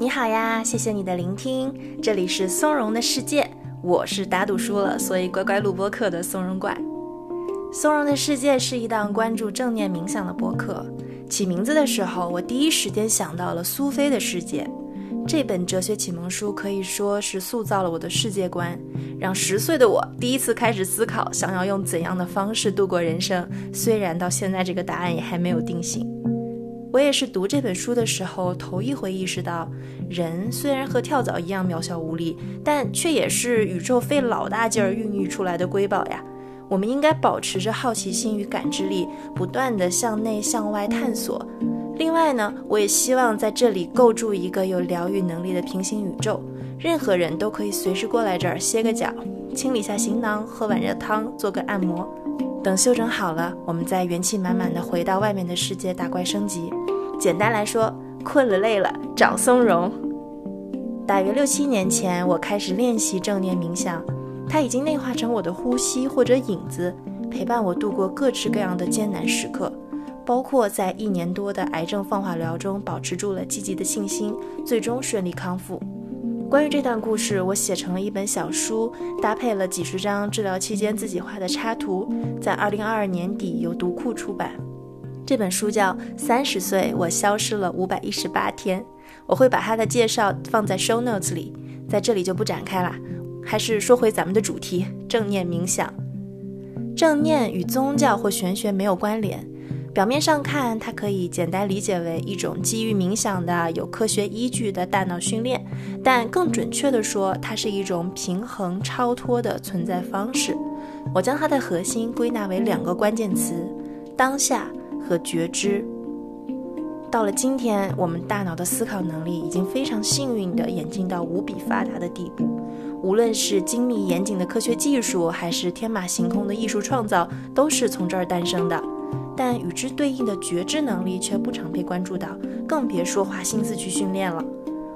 你好呀，谢谢你的聆听，这里是松茸的世界，我是打赌输了，所以乖乖录播课的松茸怪。松茸的世界是一档关注正念冥想的播客。起名字的时候，我第一时间想到了苏菲的世界。这本哲学启蒙书可以说是塑造了我的世界观，让十岁的我第一次开始思考想要用怎样的方式度过人生。虽然到现在这个答案也还没有定型。我也是读这本书的时候头一回意识到，人虽然和跳蚤一样渺小无力，但却也是宇宙费老大劲儿孕育出来的瑰宝呀。我们应该保持着好奇心与感知力，不断的向内向外探索。另外呢，我也希望在这里构筑一个有疗愈能力的平行宇宙，任何人都可以随时过来这儿歇个脚，清理下行囊，喝碗热汤，做个按摩。等休整好了，我们再元气满满的回到外面的世界打怪升级。简单来说，困了累了找松茸。大约六七年前，我开始练习正念冥想。它已经内化成我的呼吸或者影子，陪伴我度过各式各样的艰难时刻，包括在一年多的癌症放化疗中保持住了积极的信心，最终顺利康复。关于这段故事，我写成了一本小书，搭配了几十张治疗期间自己画的插图，在二零二二年底由读库出版。这本书叫《三十岁我消失了五百一十八天》，我会把它的介绍放在 show notes 里，在这里就不展开了。还是说回咱们的主题，正念冥想。正念与宗教或玄学没有关联，表面上看，它可以简单理解为一种基于冥想的、有科学依据的大脑训练。但更准确的说，它是一种平衡超脱的存在方式。我将它的核心归纳为两个关键词：当下和觉知。到了今天，我们大脑的思考能力已经非常幸运地演进到无比发达的地步。无论是精密严谨的科学技术，还是天马行空的艺术创造，都是从这儿诞生的。但与之对应的觉知能力却不常被关注到，更别说花心思去训练了。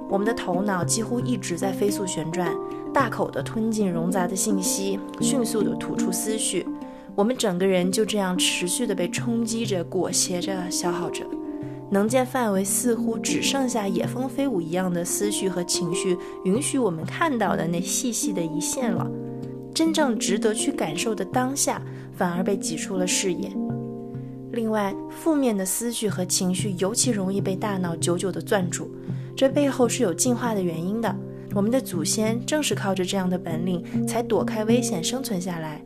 我们的头脑几乎一直在飞速旋转，大口地吞进冗杂的信息，迅速地吐出思绪。我们整个人就这样持续地被冲击着、裹挟着、消耗着。能见范围似乎只剩下野蜂飞舞一样的思绪和情绪，允许我们看到的那细细的一线了。真正值得去感受的当下，反而被挤出了视野。另外，负面的思绪和情绪尤其容易被大脑久久地攥住，这背后是有进化的原因的。我们的祖先正是靠着这样的本领，才躲开危险生存下来。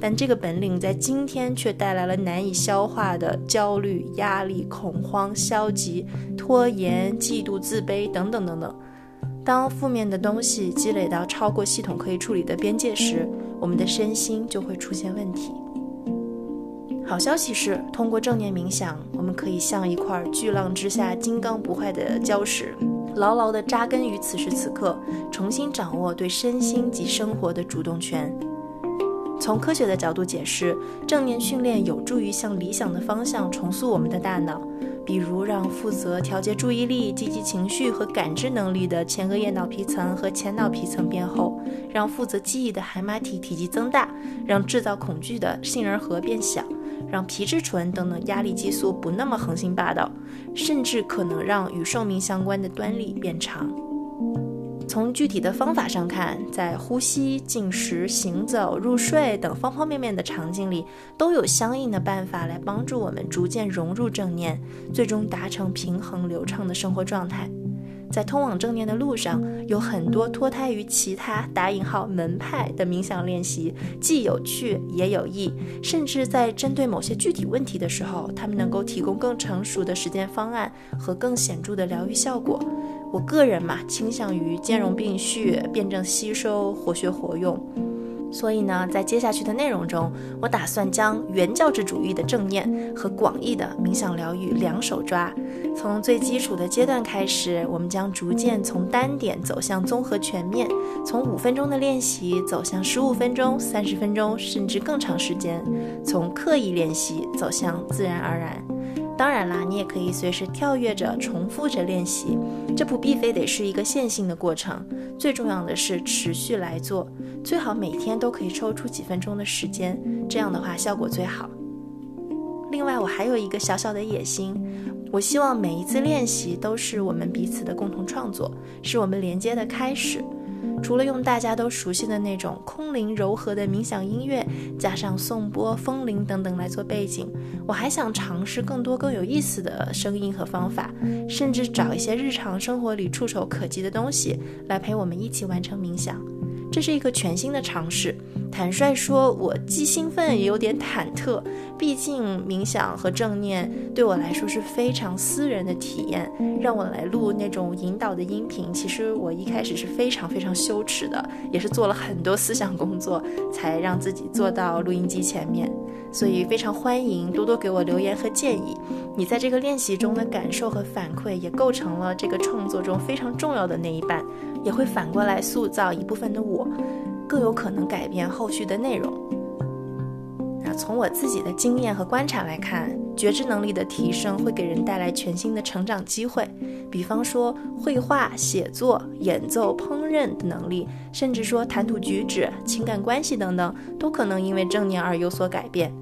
但这个本领在今天却带来了难以消化的焦虑、压力、恐慌、消极、拖延、嫉妒、自卑等等等等。当负面的东西积累到超过系统可以处理的边界时，我们的身心就会出现问题。好消息是，通过正念冥想，我们可以像一块巨浪之下金刚不坏的礁石，牢牢地扎根于此时此刻，重新掌握对身心及生活的主动权。从科学的角度解释，正念训练有助于向理想的方向重塑我们的大脑，比如让负责调节注意力、积极情绪和感知能力的前额叶脑皮层和前脑皮层变厚，让负责记忆的海马体体积增大，让制造恐惧的杏仁核变小，让皮质醇等等压力激素不那么横行霸道，甚至可能让与寿命相关的端粒变长。从具体的方法上看，在呼吸、进食、行走、入睡等方方面面的场景里，都有相应的办法来帮助我们逐渐融入正念，最终达成平衡流畅的生活状态。在通往正念的路上，有很多脱胎于其他打引号门派的冥想练习，既有趣也有益，甚至在针对某些具体问题的时候，他们能够提供更成熟的实践方案和更显著的疗愈效果。我个人嘛，倾向于兼容并蓄、辩证吸收、活学活用。所以呢，在接下去的内容中，我打算将原教旨主义的正念和广义的冥想疗愈两手抓。从最基础的阶段开始，我们将逐渐从单点走向综合全面，从五分钟的练习走向十五分钟、三十分钟，甚至更长时间；从刻意练习走向自然而然。当然啦，你也可以随时跳跃着、重复着练习，这不必非得是一个线性的过程。最重要的是持续来做，最好每天都可以抽出几分钟的时间，这样的话效果最好。另外，我还有一个小小的野心，我希望每一次练习都是我们彼此的共同创作，是我们连接的开始。除了用大家都熟悉的那种空灵柔和的冥想音乐，加上颂钵、风铃等等来做背景，我还想尝试更多更有意思的声音和方法，甚至找一些日常生活里触手可及的东西来陪我们一起完成冥想。这是一个全新的尝试。坦率说，我既兴奋也有点忐忑。毕竟冥想和正念对我来说是非常私人的体验，让我来录那种引导的音频，其实我一开始是非常非常羞耻的，也是做了很多思想工作才让自己坐到录音机前面。所以非常欢迎多多给我留言和建议。你在这个练习中的感受和反馈，也构成了这个创作中非常重要的那一半，也会反过来塑造一部分的我。更有可能改变后续的内容。那从我自己的经验和观察来看，觉知能力的提升会给人带来全新的成长机会。比方说，绘画、写作、演奏、烹饪的能力，甚至说谈吐举止、情感关系等等，都可能因为正念而有所改变。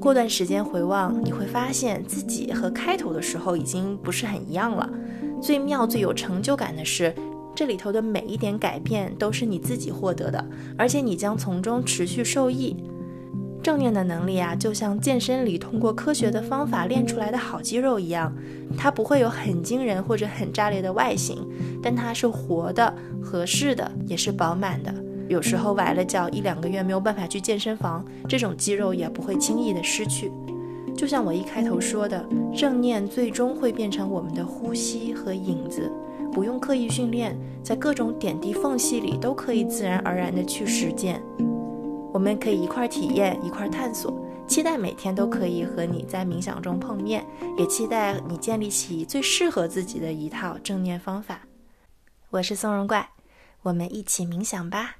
过段时间回望，你会发现自己和开头的时候已经不是很一样了。最妙、最有成就感的是。这里头的每一点改变都是你自己获得的，而且你将从中持续受益。正念的能力啊，就像健身里通过科学的方法练出来的好肌肉一样，它不会有很惊人或者很炸裂的外形，但它是活的、合适的，也是饱满的。有时候崴了脚，一两个月没有办法去健身房，这种肌肉也不会轻易的失去。就像我一开头说的，正念最终会变成我们的呼吸和影子。不用刻意训练，在各种点滴缝隙里都可以自然而然地去实践。我们可以一块体验，一块探索。期待每天都可以和你在冥想中碰面，也期待你建立起最适合自己的一套正念方法。我是松茸怪，我们一起冥想吧。